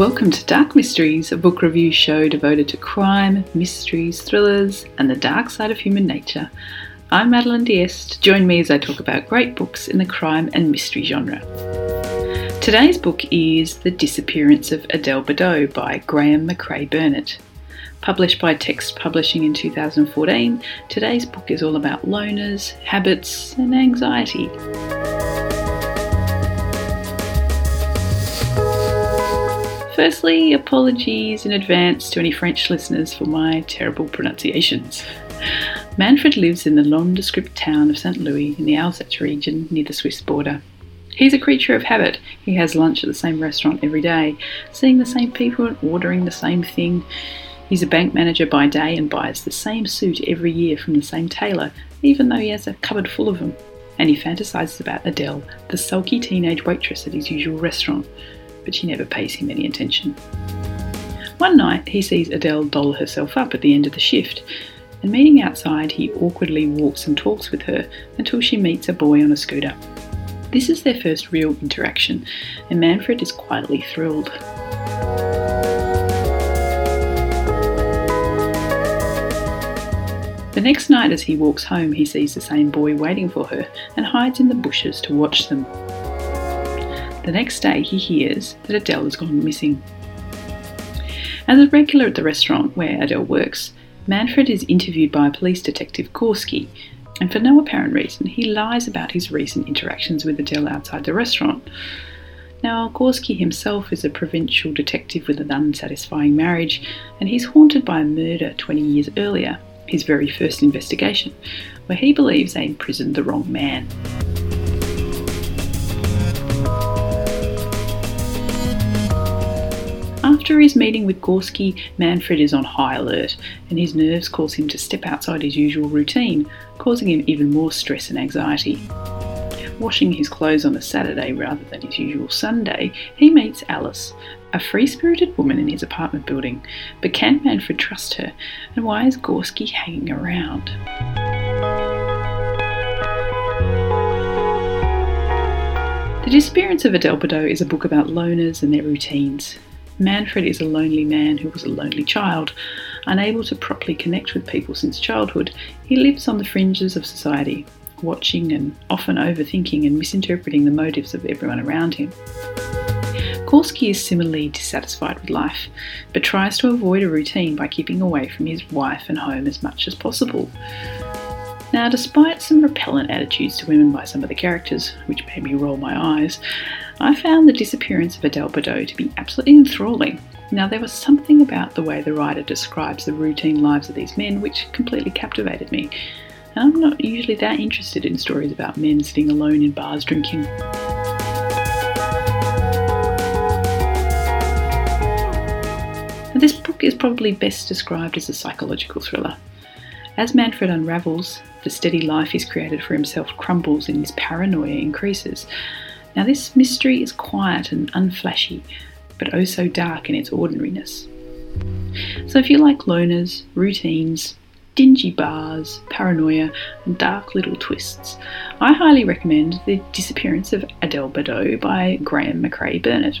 Welcome to Dark Mysteries, a book review show devoted to crime, mysteries, thrillers, and the dark side of human nature. I'm Madeline Diest. Join me as I talk about great books in the crime and mystery genre. Today's book is The Disappearance of Adele Bedeau by Graeme Macrae Burnet. Published by Text Publishing in 2014, today's book is all about loners, habits, and anxiety. Firstly, apologies in advance to any French listeners for my terrible pronunciations. Manfred lives in the nondescript town of St. Louis in the Alsace region near the Swiss border. He's a creature of habit. He has lunch at the same restaurant every day, seeing the same people and ordering the same thing. He's a bank manager by day and buys the same suit every year from the same tailor, even though he has a cupboard full of them. And he fantasizes about Adele, the sulky teenage waitress at his usual restaurant but she never pays him any attention. One night, he sees Adele doll herself up at the end of the shift, and meeting outside, he awkwardly walks and talks with her until she meets a boy on a scooter. This is their first real interaction, and Manfred is quietly thrilled. The next night, as he walks home, he sees the same boy waiting for her and hides in the bushes to watch them. The next day, he hears that Adele has gone missing. As a regular at the restaurant where Adele works, Manfred is interviewed by police detective Gorski, and for no apparent reason, he lies about his recent interactions with Adele outside the restaurant. Now, Gorski himself is a provincial detective with an unsatisfying marriage, and he's haunted by a murder 20 years earlier, his very first investigation, where he believes they imprisoned the wrong man. After his meeting with Gorski, Manfred is on high alert, and his nerves cause him to step outside his usual routine, causing him even more stress and anxiety. Washing his clothes on a Saturday rather than his usual Sunday, he meets Alice, a free spirited woman in his apartment building. But can Manfred trust her, and why is Gorski hanging around? The Disappearance of Adele Bedeau is a book about loners and their routines. Manfred is a lonely man who was a lonely child. Unable to properly connect with people since childhood, he lives on the fringes of society, watching and often overthinking and misinterpreting the motives of everyone around him. Gorski is similarly dissatisfied with life, but tries to avoid a routine by keeping away from his wife and home as much as possible. Now, despite some repellent attitudes to women by some of the characters, which made me roll my eyes, I found the disappearance of Adele Bedeau to be absolutely enthralling. Now, there was something about the way the writer describes the routine lives of these men which completely captivated me. And I'm not usually that interested in stories about men sitting alone in bars drinking. Now, this book is probably best described as a psychological thriller. As Manfred unravels, the steady life he's created for himself crumbles and his paranoia increases. Now, this mystery is quiet and unflashy, but oh so dark in its ordinariness. So, if you like loners, routines, dingy bars, paranoia, and dark little twists, I highly recommend The Disappearance of Adele Bedeau by Graeme Macrae Burnet.